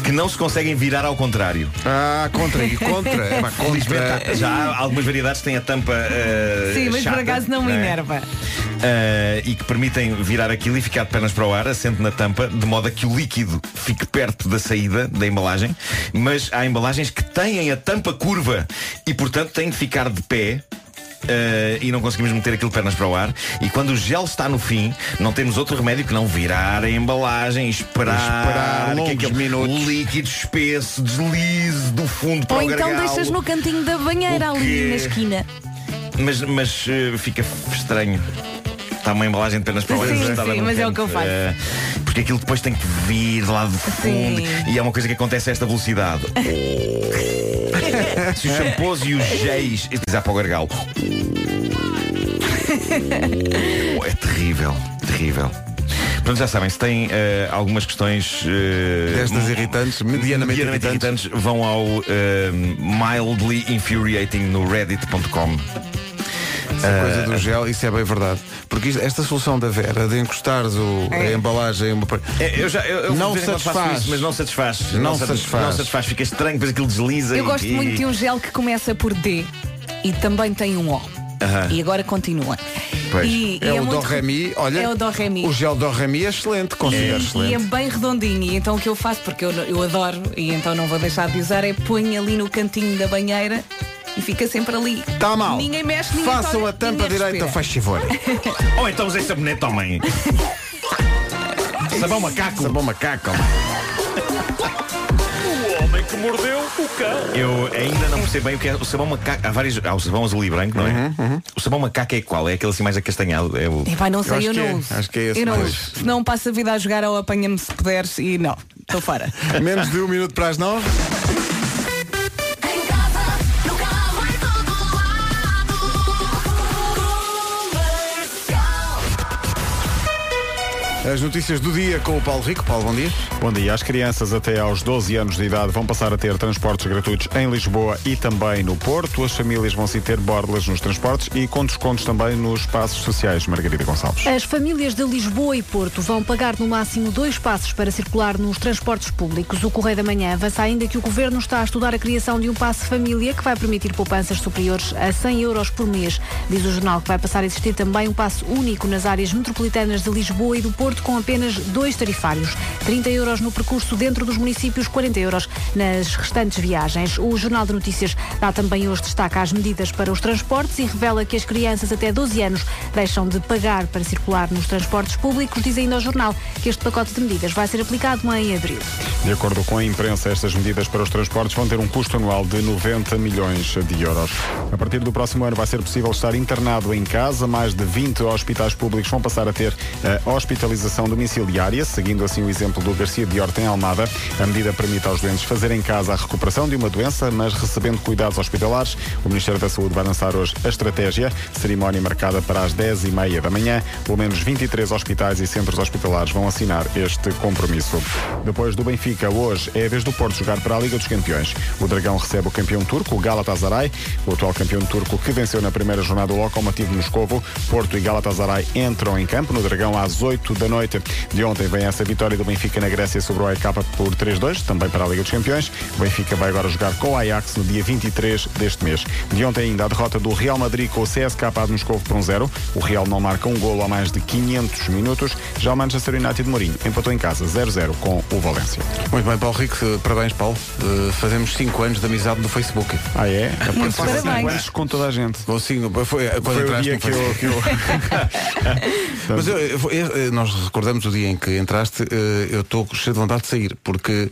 Que não se conseguem virar ao contrário Ah, contra e contra. É, Felizmente, contra. já há algumas variedades que têm a tampa uh, Sim, mas chata, por acaso não me é? enerva. Uh, e que permitem virar aquilo e ficar de pernas para o ar, assente na tampa, de modo a que o líquido fique perto da saída da embalagem. Mas há embalagens que têm a tampa curva e, portanto, têm de ficar de pé. Uh, e não conseguimos meter aquilo pernas para o ar e quando o gel está no fim não temos outro remédio que não virar a embalagem esperar, Esperar que longos aquele minutos. líquido espesso deslize do fundo para Ou o então gargalo. deixas no cantinho da banheira ali na esquina. Mas, mas eh, fica estranho. Está uma embalagem de pernas para o ar Sim, sentada sim, mas é o que eu faço. Eh, porque aquilo depois tem que vir de lá do fundo Sim. e é uma coisa que acontece a esta velocidade. Se os shampoos e os géis utilizar para o gargalo. Oh, é terrível, terrível. Portanto, já sabem, se têm eh, algumas questões eh, Destas irritantes, medianamente irritantes, vão ao eh, mildly infuriating no reddit.com. Essa coisa do gel, isso é bem verdade. Porque isto- esta solução da Vera de encostares o, a embalagem em uma É, eu já, eu, eu Não satisfaz. isso, mas não satisfaz. Não satis- satisfaz. Não satisfaz, fica estranho, depois aquilo desliza. Eu e- gosto e- muito de um gel que começa por D e também tem um O. E agora continua. Pois. E, é, e o muito- do Remi, olha. É o. O gel do Remi é excelente, considero E é excelente. bem redondinho, e então o que eu faço, porque eu, eu adoro e então não vou deixar de usar, é ponho ali no cantinho da banheira e fica sempre ali. Está mal. Ninguém mexe, ninguém Façam toca, a tampa direita, faz favor. Ou então usei sabonete, homem. Sabão macaco. Sabão macaco. O homem que mordeu o cão. Eu ainda não percebo bem o que é o sabão macaco. Há vários. Há o sabão azul e branco, não é? Uhum, O sabão macaco é qual? É aquele assim mais acastanhado. É o... Epá, não sei, acho eu, que não é, uso. acho que é esse eu não uso. Se não passo a vida a jogar ou apanha-me se puderes e não, estou fora. Menos de um minuto para as nove. As notícias do dia com o Paulo Rico. Paulo, bom dia. Bom dia. As crianças até aos 12 anos de idade vão passar a ter transportes gratuitos em Lisboa e também no Porto. As famílias vão sim ter borlas nos transportes e com descontos também nos espaços sociais. Margarida Gonçalves. As famílias de Lisboa e Porto vão pagar no máximo dois passos para circular nos transportes públicos. O Correio da Manhã avança ainda que o Governo está a estudar a criação de um passe família que vai permitir poupanças superiores a 100 euros por mês. Diz o jornal que vai passar a existir também um passe único nas áreas metropolitanas de Lisboa e do Porto com apenas dois tarifários. 30 euros no percurso dentro dos municípios, 40 euros nas restantes viagens. O Jornal de Notícias dá também hoje destaque às medidas para os transportes e revela que as crianças até 12 anos deixam de pagar para circular nos transportes públicos. Diz ainda ao jornal que este pacote de medidas vai ser aplicado em abril. De acordo com a imprensa, estas medidas para os transportes vão ter um custo anual de 90 milhões de euros. A partir do próximo ano vai ser possível estar internado em casa. Mais de 20 hospitais públicos vão passar a ter a hospitalização hospitalização domiciliária, seguindo assim o exemplo do Garcia de Horta em Almada. A medida permite aos doentes fazer em casa a recuperação de uma doença, mas recebendo cuidados hospitalares. O Ministério da Saúde vai lançar hoje a estratégia, cerimónia marcada para as 10h30 da manhã. Pelo menos 23 hospitais e centros hospitalares vão assinar este compromisso. Depois do Benfica, hoje é a vez do Porto jogar para a Liga dos Campeões. O Dragão recebe o campeão turco, o Galatasaray, o atual campeão turco que venceu na primeira jornada o Lokomotiv Moscovo. Porto e Galatasaray entram em campo no Dragão às 8 da noite. De ontem vem essa vitória do Benfica na Grécia sobre o AEK por 3-2, também para a Liga dos Campeões. O Benfica vai agora jogar com o Ajax no dia 23 deste mês. De ontem ainda a derrota do Real Madrid com o CSKA de Moscovo por um 0. O Real não marca um golo há mais de 500 minutos. Já o Manchester United de Mourinho empatou em casa 0-0 com o Valência. Muito bem, Paulo Rico, parabéns, Paulo. Uh, fazemos 5 anos de amizade no Facebook. Ah, é? Muito Faço cinco parabéns. anos com toda a gente. Bom, sim, foi, foi quando Foi o entraste que eu- que eu- Mas eu- eu- eu- nós recordamos o dia em que entraste, eh, eu estou cheio de vontade de sair, porque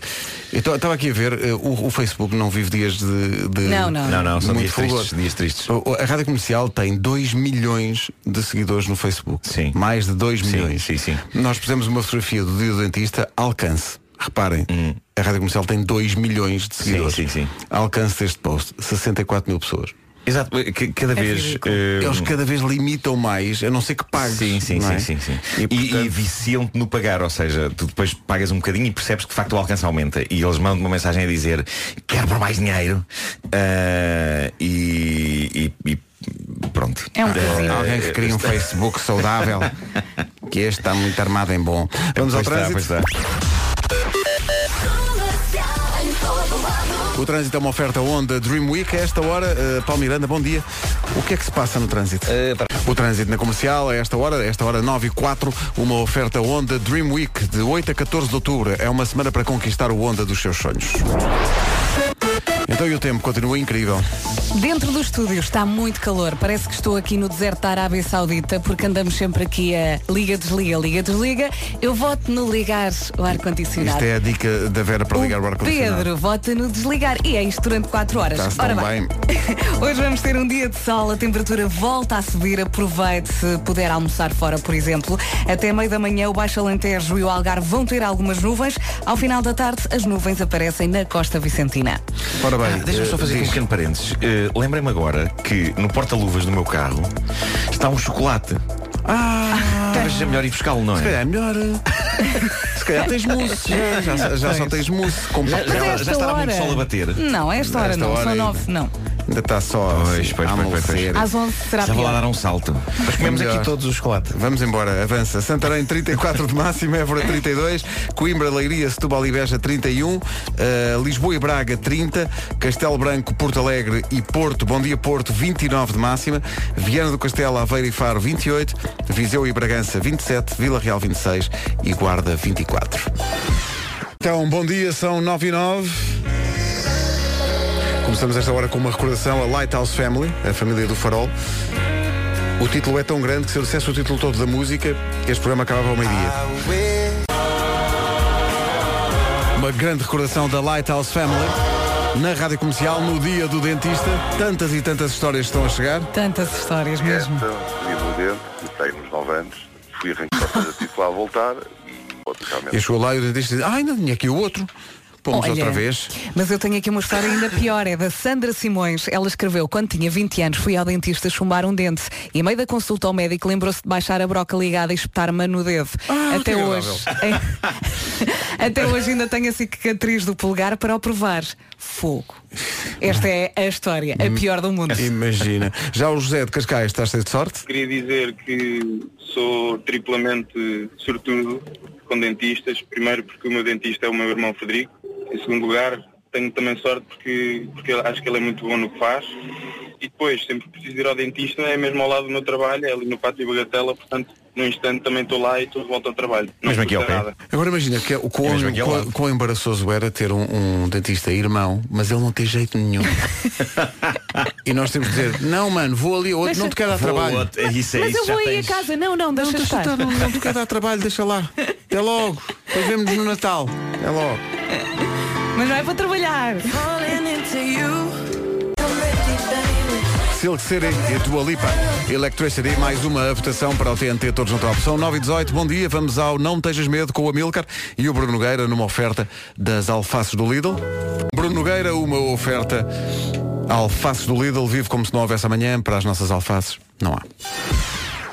eu estava aqui a ver, eh, o, o Facebook não vive dias de. de Não, não. Não, não, são muito dias fulgor. tristes, dias tristes. O- A Rádio Comercial tem 2 milhões de seguidores no Facebook. Sim. Mais de 2 Sim, milhões. sim, sim. Nós pusemos uma fotografia do dia do dentista, alcance. Reparem, a Rádio Comercial tem 2 milhões de seguidores. Uhum. sim, sim. Alcance deste post, 64 mil pessoas. Exato, que- cada É vez. eh, Eles cada vez limitam mais, a não ser que pagues. Sim, sim, não sim, é? sim, sim. E, portanto, e viciam-te no pagar, ou seja, tu depois pagas um bocadinho e percebes que de facto o alcance aumenta. E eles mandam uma mensagem a dizer quero por mais dinheiro. Ah, e, e- e pronto. É um bocadinho. Alguém que cria um Facebook saudável, que este está muito armado em bom. Vamos ao Pois está, trânsito. pois está. O trânsito é uma oferta Honda Dream Week. A esta hora, uh, Paulo Miranda, bom dia. O que é que se passa no trânsito? Eh, para- O trânsito na comercial, a esta hora, a esta hora 9 e 4, uma oferta Honda Dream Week de 8 a 14 de outubro. É uma semana para conquistar o Honda dos seus sonhos. Então e o tempo continua incrível. Dentro do estúdio está muito calor. Parece que estou aqui no deserto da Arábia Saudita porque andamos sempre aqui a liga, desliga, liga, desliga. Eu voto no ligar o ar-condicionado. Isto é a dica da Vera para ligar o ar-condicionado. Pedro vota no desligar e é isto durante 4 horas. Ora bem. hoje vamos ter um dia de sol, a temperatura volta a subir, aproveite se puder almoçar fora, por exemplo. Até meio da manhã o Baixo Alentejo e o Algarve vão ter algumas nuvens. Ao final da tarde as nuvens aparecem na Costa Vicentina. Ora bem, Ah, Deixa-me só eh, fazer aqui um pequeno parênteses. Eh, Lembrei-me agora que no porta-luvas do meu carro está um chocolate. Ah, Talvez seja melhor ir buscá-lo, não se calhar é? é melhor. Se calhar tens mousse. Já, já, já só tens mousse com Já, já, já estará muito hora- sol a bater. Não, a esta hora Esta não, hora são ainda. nove, não. Ainda está só Pois, assim, pois, a pois, pois, amolecer. Às 11 será Já vou lá dar um salto. Mas comemos aqui todos o chocolate. Vamos embora, avança. Santarém 34 de máxima, Évora 32, Coimbra, Leiria, Setúbal e Beja 31, eh, Lisboa e Braga 30, Castelo Branco, Porto Alegre e Porto, Bom Dia Porto 29 de máxima, Viana do Castelo, Aveiro e Faro 28, Viseu e Bragança 27, Vila Real 26 e Guarda 24. Então, bom dia, são 9 e 9. Começamos esta hora com uma recordação a Lighthouse Family, a família do farol. O título é tão grande que se eu dissesse o título todo da música, este programa acabava ao meio-dia. Uma grande recordação da Lighthouse Family na rádio comercial no dia do dentista. Tantas e tantas histórias estão a chegar. Tantas histórias mesmo. Perdi o dente, comecei nos 9 anos, fui arrancar a título a voltar e basicamente E chegou lá e o dentista diz: Ah, ainda tinha aqui o outro. Pomos Olha, outra vez. Mas eu tenho aqui uma história ainda pior, é da Sandra Simões. Ela escreveu, quando tinha 20 anos, fui ao dentista chumbar um dente e a meio da consulta ao médico lembrou-se de baixar a broca ligada e espetar-me no dedo. Ah, Até hoje. Até hoje ainda tenho a cicatriz do polegar para o provar. Fogo. Esta é a história, a pior do mundo. Imagina. Já o José de Cascais está cheio de sorte? Queria dizer que sou triplamente sortudo com dentistas. Primeiro porque o meu dentista é o meu irmão Frederico. Em segundo lugar, tenho também sorte porque, porque acho que ele é muito bom no que faz. E depois, sempre que preciso ir ao dentista, é mesmo ao lado do meu trabalho, é ali no Pátio Bagatela, portanto, no instante também estou lá e estou de volta ao trabalho. Não Mesmo aqui ao nada. Agora imagina que o quão, É ao quão- lado. quão embaraçoso era ter um, um dentista irmão, mas ele não tem jeito nenhum. e nós temos que dizer, não mano, vou ali, outro, não te quero dar trabalho. outro- é isso, é Mas isso, eu já vou aí a tens. casa. Não, não, deixa, Não, deixa estar. estar, não, não te quero dar trabalho, deixa lá. Até logo. Depois vemos no Natal. É logo. Mas não é para trabalhar. Silk City e Dua Lipa. Electricity, mais uma votação para o TNT Todos no Top. São 9 e 18 bom dia, vamos ao Não Tejas Medo com o Amilcar e o Bruno Nogueira numa oferta das alfaces do Lidl. Bruno Nogueira, uma oferta alfaces do Lidl, vive como se não houvesse amanhã, para as nossas alfaces, não há.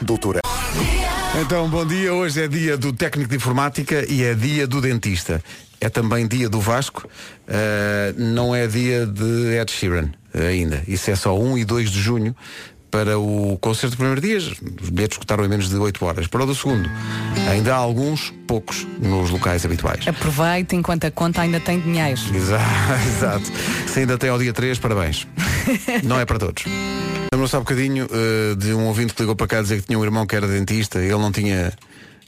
Doutora. Então, bom dia. Hoje é dia do técnico de informática e é dia do dentista. É também dia do Vasco. Uh, não é dia de Ed Sheeran ainda. Isso é só 1 e 2 de junho para o concerto do primeiro dia. Os bilhetes escutaram em menos de 8 horas. Para o do segundo, ainda há alguns, poucos, nos locais habituais. Aproveite enquanto a conta ainda tem dinheiro. Exato, exato. Se ainda tem ao dia 3, parabéns. Não é para todos. Lembro-se há bocadinho uh, de um ouvinte que ligou para cá dizer que tinha um irmão que era dentista, ele não tinha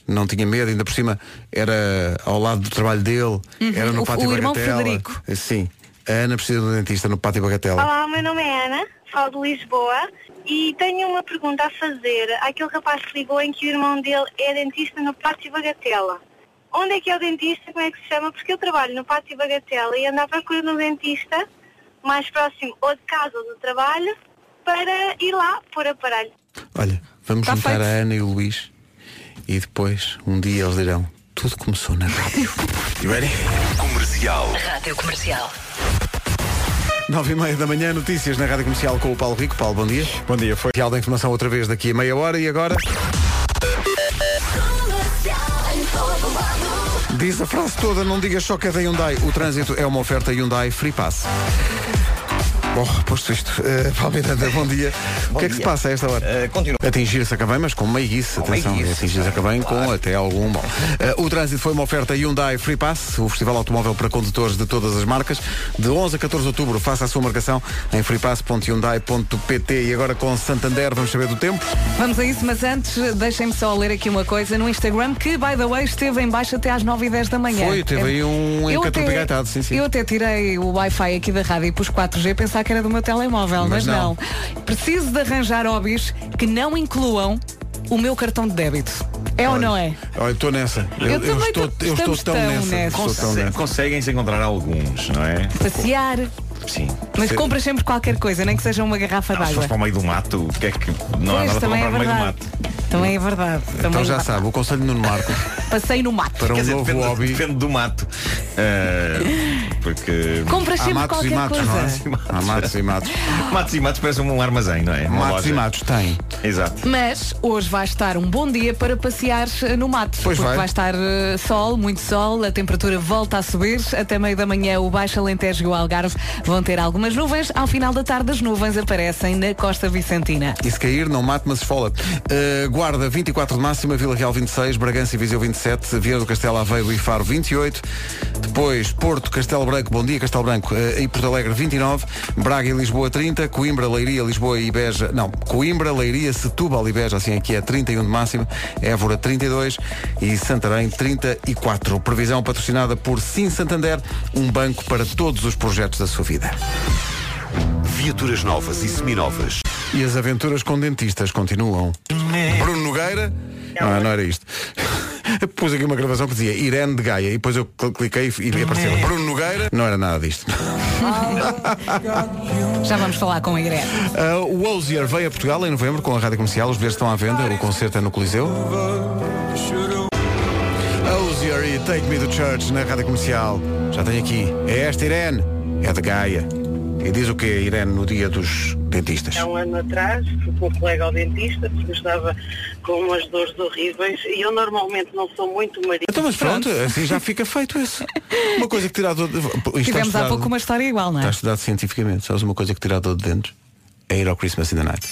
não tinha medo, ainda por cima era ao lado do trabalho dele, era no Uhum. O- pátio o irmão Bagatela. Frederico. Sim. A Ana precisa de um dentista no pátio Bagatela. Olá, o meu nome é Ana, falo de Lisboa e tenho uma pergunta a fazer àquele rapaz que ligou em que o irmão dele é dentista no Pátio Bagatela. Onde é que é o dentista? Como é que se chama? Porque eu trabalho no Pátio Bagatela e ando à procura de um dentista mais próximo ou de casa ou do trabalho para ir lá pôr aparelho. Olha, vamos Tá juntar feito. a Ana e o Luís e depois um dia eles dirão tudo começou na rádio. You ready? Comercial. Rádio Comercial. Nove e meia da manhã, notícias na Rádio Comercial com o Paulo Rico. Paulo, bom dia. Bom dia, foi. Real da informação outra vez daqui a meia hora e agora. Diz a frase toda, não digas só que é da Hyundai. O trânsito é uma oferta Hyundai Free Pass. Bom, posto isto, uh, Paulo Miranda, bom dia. o que é que se passa a esta hora? Uh, continua. Atingir-se a mas com meiguice, atenção. Atingir-se a Cavém com até algum bom. Uh, o trânsito foi uma oferta Hyundai Free Pass, o festival automóvel para condutores de todas as marcas. De 11 a 14 de outubro, faça a sua marcação em freepass.hyundai.pt. E agora com Santander, vamos saber do tempo. Vamos a isso, mas antes deixem-me só ler aqui uma coisa no Instagram que, by the way, esteve em baixo até às 9 e 10 da manhã. Foi, teve aí um até- sim, sim. Eu até tirei o Wi-Fi aqui da rádio e pus 4G pensar que era do meu telemóvel, Mas mas, não. Preciso de arranjar hobbies que não incluam o meu cartão de débito. É ou não é? Olha, estou nessa. Eu também estou, tô- eu estou tão tão nessa. nessa. Estou tão Conse- nessa. Conseguem-se encontrar alguns, não é? Passear. Sim. Mas Se- compras sempre qualquer coisa, nem que seja uma garrafa Se d'água. fores para o meio do mato, o que é que. Não há Pois, nada para comprar é no meio do mato. Também é verdade. Então Também já é sabe, o conselho Nuno Marco Passei no mato. para um dizer, novo depende, hobby. depende do mato. Ah, porque. Compras Há sempre matos e qualquer matos, coisa. não é? Há matos e matos. Matos e matos parece um armazém, não é? Uma Matos e loja. matos tem. Exato. Mas hoje vai estar um bom dia para passear eh, no mato. Pois porque vai. vai. estar eh, sol, muito sol, a temperatura volta a subir. Até meio da manhã o Baixo Alentejo e o Algarve vão ter algumas nuvens. Ao final da tarde as nuvens aparecem na costa vicentina. E se cair, não mate, mas esfola. Uh, Guarda 24 de máxima, Vila Real 26, Bragança e Viseu 27, Vieira do Castelo Aveiro e Faro 28. Depois Porto, Castelo Branco, Bom Dia, Castelo Branco uh, e Porto Alegre 29, Braga e Lisboa 30, Coimbra, Leiria, Lisboa e Beja, não, Coimbra, Leiria, Setúbal e Beja, assim aqui é 31 de máxima, Évora 32 e Santarém 34. Previsão patrocinada por Sim Santander, um banco para todos os projetos da sua vida. Viaturas novas e seminovas. E as aventuras com dentistas continuam. Bruno Nogueira. Não, não era isto. Pus aqui uma gravação que dizia Irene de Gaia e depois eu cl- cliquei e e apareceu Bruno Nogueira. Não era nada disto. Já vamos falar com a Irene. Uh, o Ozier veio a Portugal em novembro com a rádio comercial. Os bilhetes estão à venda. O concerto é no Coliseu. Ozier e Take Me to Church na rádio comercial. Já tenho aqui. É esta Irene. É de Gaia. E diz o que Irene no dia dos dentistas? Há um ano atrás fui com um colega ao dentista porque eu estava com umas dores horríveis e eu normalmente não sou muito marido. Então, mas pronto, assim já fica feito esse. Uma coisa que tirar dor de... Tivemos há pouco uma história igual, não é? Está estudado cientificamente. Sabes uma coisa que tirar dor de dentes? É ir ao Christmas in the Night.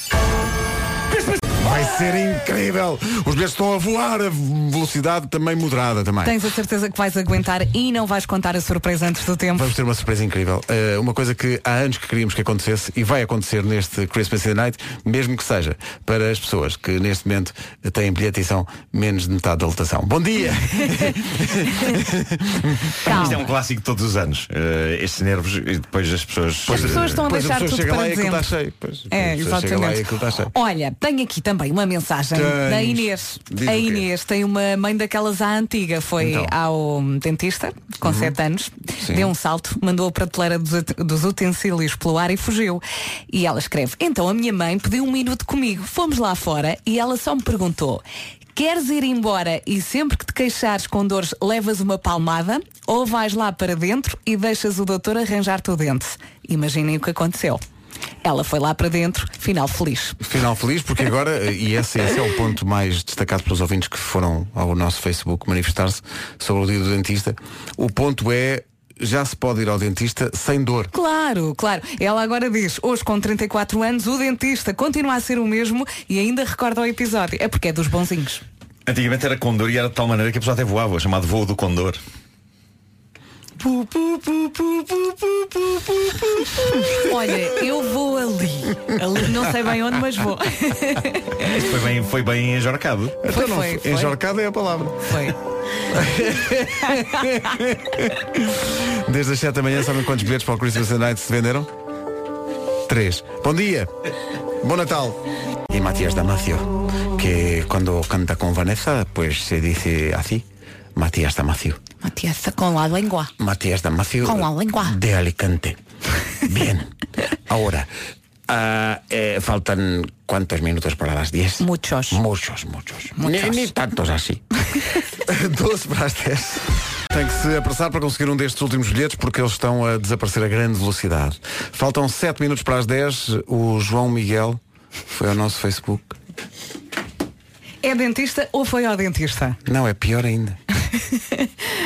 Vai ser incrível! Os bilhetes estão a voar a velocidade também moderada também. Tens a certeza que vais aguentar e não vais contar a surpresa antes do tempo. Vamos ter uma surpresa incrível. Eh, uma coisa que há anos que queríamos que acontecesse e vai acontecer neste Christmas in the Night, mesmo que seja para as pessoas que neste momento têm bilhete e são menos de metade da lotação. Bom dia! Isto é um clássico de todos os anos. Eh, estes nervos e depois as pessoas. As pessoas estão a deixar tudo chega para e dezembro. está cheio. Pois, É, exatamente. Olha, tenho aqui também uma mensagem Tens. da Inês. Diz a? Inês tem uma mãe daquelas à antiga. Foi Então. ao dentista, com 7 anos, Sim. deu um salto, mandou a prateleira dos, dos utensílios pelo ar e fugiu. E ela escreve, então a minha mãe pediu um minuto comigo. Fomos lá fora e ela só me perguntou. Queres ir embora e sempre que te queixares com dores levas uma palmada ou vais lá para dentro e deixas o doutor arranjar-te o dente? Imaginem o que aconteceu. Ela foi lá para dentro, final feliz. Final feliz, porque agora, e esse, esse é o ponto mais destacado pelos ouvintes que foram ao nosso Facebook manifestar-se sobre o dia do dentista. O ponto é, já se pode ir ao dentista sem dor. Claro, claro. Ela agora diz, hoje com 34 anos, o dentista continua a ser o mesmo e ainda recorda o episódio. É porque é dos bonzinhos. Antigamente era condor e era de tal maneira que a pessoa até voava, chamado voo do condor. Olha, eu vou ali. ali. Não sei bem onde, mas vou. Foi bem, foi bem enjorcado. Foi, foi, foi. Enjorcada é a palavra. Foi. Desde as 7 da manhã, sabem quantos bilhetes para o Christmas Night se venderam? Três. Bom dia. Bom Natal. Y Matías Damasio, que cuando canta con Vanessa, pues se dice así. Matías Damasio. Matias, com a língua. Matías Damasio. Con la lengua. De Alicante. Bien. Ahora, ah, eh, faltan cuántos minutos para las 10? Muchos. Muchos, muchos. Muchos. Ni, ni tantos así. 12 para as 10. Tem que se apressar para conseguir um destes últimos bilhetes porque eles estão a desaparecer a grande velocidade. Faltam 7 minutos para as 10. O João Miguel foi ao nosso Facebook. É dentista ou foi ao dentista? Não, é pior ainda.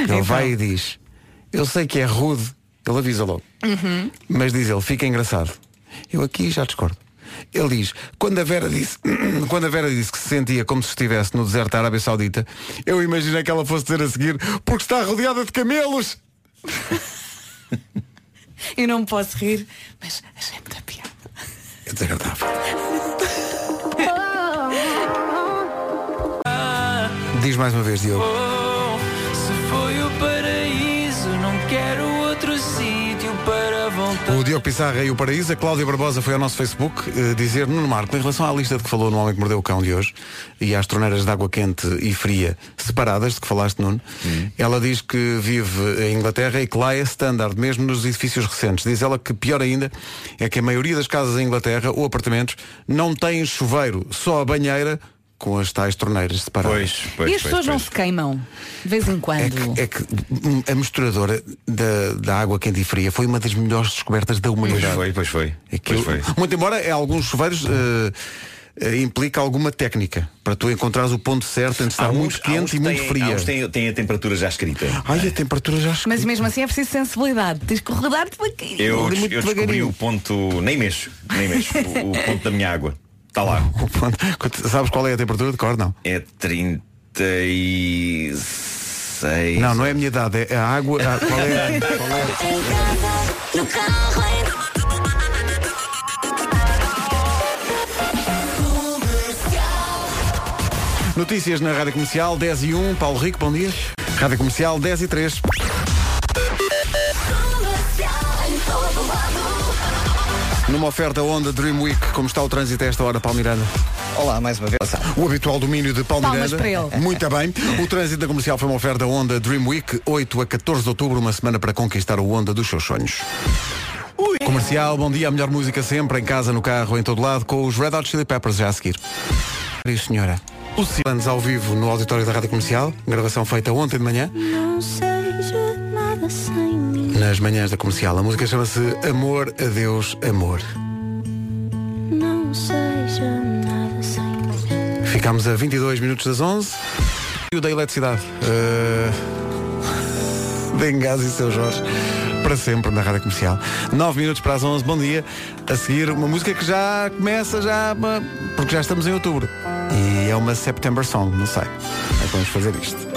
Ele vai e diz, eu sei que é rude, ele avisa logo, Uhum. mas diz ele, fica engraçado. Eu aqui já discordo. Ele diz, quando a Vera disse, quando a Vera disse que se sentia como se estivesse no deserto da Arábia Saudita, eu imaginei que ela fosse dizer a seguir, porque está rodeada de camelos. Eu não posso rir, mas achei muita piada. É desagradável. Diz mais uma vez, Diogo. Diogo Pissarra e o Paraíso, a Cláudia Barbosa foi ao nosso Facebook eh, dizer, Nuno Marco, em relação à lista de que falou no Homem que Mordeu o Cão de hoje e às torneiras de água quente e fria separadas, de que falaste, Nuno, ela diz que vive em Inglaterra e que lá é standard, mesmo nos edifícios recentes. Diz ela que pior ainda é que a maioria das casas em Inglaterra ou apartamentos não têm chuveiro, só a banheira com as tais torneiras separadas. e as pessoas não se queimam de vez em quando. É que hum, a misturadora da, da água quente e fria foi uma das melhores descobertas da humanidade. Pois foi, pois foi. Aquilo- Pois foi. Muito embora em alguns chuveiros eh, eh, implica alguma técnica para tu encontrares o ponto certo entre estar muito quente e que muito têm- fria. que têm, têm a temperatura já escrita. Ai, a temperatura já Mas mesmo assim é preciso sensibilidade. Tens que rodar devagarinho. Eu, eu descobri o ponto, nem mexo, nem mexo, o, o ponto da minha água. Está lá. Sabes qual é a temperatura de cor, não? É 36. Não, não é a minha idade, é a água. a- qual é? Qual é? No carro, Notícias na Rádio Comercial 10 e 1, Paulo Rico, bom dia. Rádio Comercial 10 e 3. Numa oferta Honda Dream Week, como está o trânsito a esta hora, Paulo Miranda? Olá, mais uma vez. O habitual domínio de Paulo Palmas Miranda. para ele. Muito bem. O trânsito da comercial foi uma oferta Honda Dream Week, 8 a 14 de outubro, uma semana para conquistar o Honda dos seus sonhos. Comercial, bom dia, a melhor música sempre, em casa, no carro, em todo lado, com os Red Hot Chili Peppers já a seguir. Isso, senhora. O Silans ao vivo no auditório da Rádio Comercial, gravação feita ontem de manhã, Não seja nada sem mim. nas manhãs da comercial. A música chama-se Amor, Adeus, Amor. Não seja nada sem mim. Ficámos a 22 minutos das 11. E o da eletricidade. Uh... Bengás e seu Jorge. Para sempre na rádio comercial. 9 minutos para as 11. Bom dia. A seguir, uma música que já começa já. Porque já estamos em outubro. E é uma September Song, não sei. É que vamos fazer isto.